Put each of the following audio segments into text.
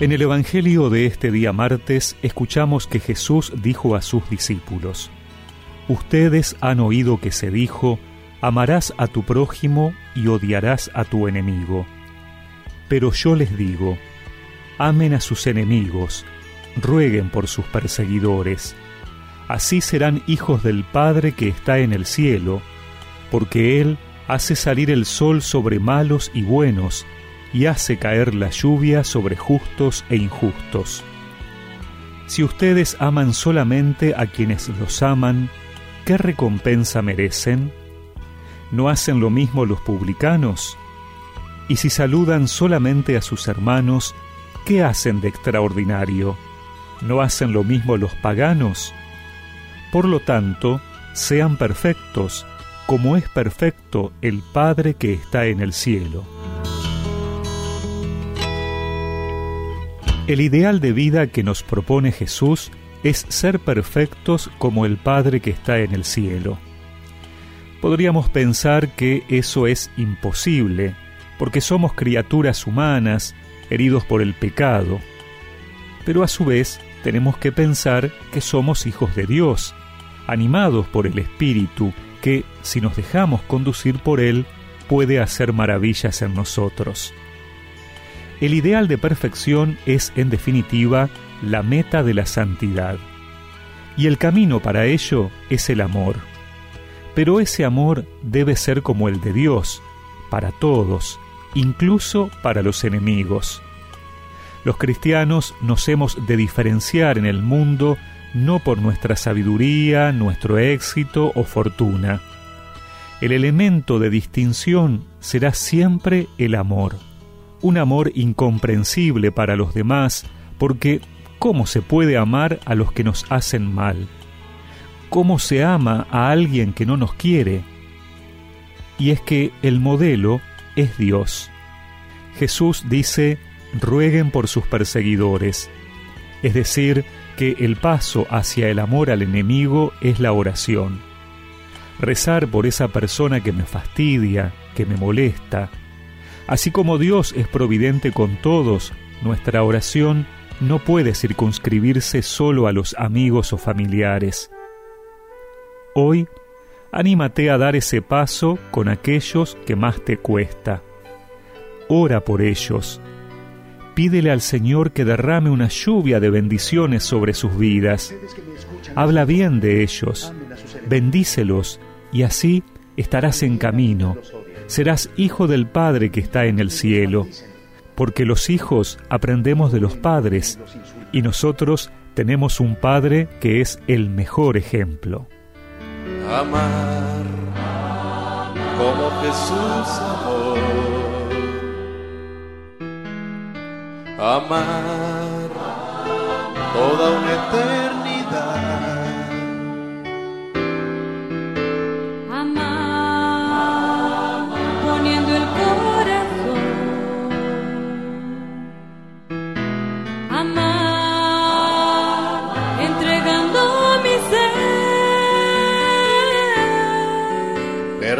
En el Evangelio de este día martes escuchamos que Jesús dijo a sus discípulos, Ustedes han oído que se dijo, amarás a tu prójimo y odiarás a tu enemigo. Pero yo les digo, amen a sus enemigos, rueguen por sus perseguidores. Así serán hijos del Padre que está en el cielo, porque Él hace salir el sol sobre malos y buenos, y hace caer la lluvia sobre justos e injustos. Si ustedes aman solamente a quienes los aman, ¿qué recompensa merecen? ¿No hacen lo mismo los publicanos? Y si saludan solamente a sus hermanos, ¿qué hacen de extraordinario? ¿No hacen lo mismo los paganos? Por lo tanto, sean perfectos, como es perfecto el Padre que está en el cielo. El ideal de vida que nos propone Jesús es ser perfectos como el Padre que está en el cielo. Podríamos pensar que eso es imposible, porque somos criaturas humanas, heridos por el pecado. Pero a su vez tenemos que pensar que somos hijos de Dios, animados por el Espíritu, que, si nos dejamos conducir por Él, puede hacer maravillas en nosotros. El ideal de perfección es, en definitiva, la meta de la santidad. Y el camino para ello es el amor. Pero ese amor debe ser como el de Dios, para todos, incluso para los enemigos. Los cristianos nos hemos de diferenciar en el mundo no por nuestra sabiduría, nuestro éxito o fortuna. El elemento de distinción será siempre el amor un amor incomprensible para los demás, porque ¿cómo se puede amar a los que nos hacen mal? ¿Cómo se ama a alguien que no nos quiere? Y es que el modelo es Dios. Jesús dice, rueguen por sus perseguidores, es decir, que el paso hacia el amor al enemigo es la oración. Rezar por esa persona que me fastidia, que me molesta, Así como Dios es providente con todos, nuestra oración no puede circunscribirse solo a los amigos o familiares. Hoy, anímate a dar ese paso con aquellos que más te cuesta. Ora por ellos. Pídele al Señor que derrame una lluvia de bendiciones sobre sus vidas. Habla bien de ellos, bendícelos y así estarás en camino serás hijo del Padre que está en el cielo, porque los hijos aprendemos de los padres, y nosotros tenemos un Padre que es el mejor ejemplo. Amar como Jesús amó. Amar toda una eternidad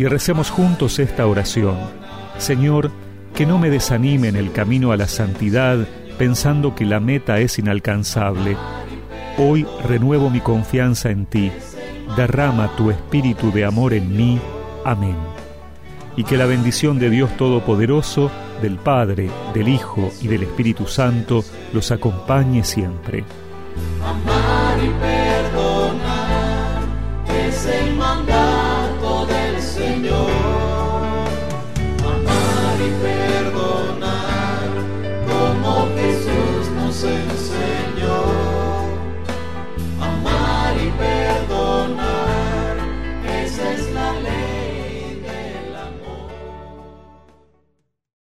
y recemos juntos esta oración. Señor, que no me desanime en el camino a la santidad pensando que la meta es inalcanzable. Hoy renuevo mi confianza en ti. Derrama tu espíritu de amor en mí. Amén. Y que la bendición de Dios Todopoderoso, del Padre, del Hijo y del Espíritu Santo los acompañe siempre. Amar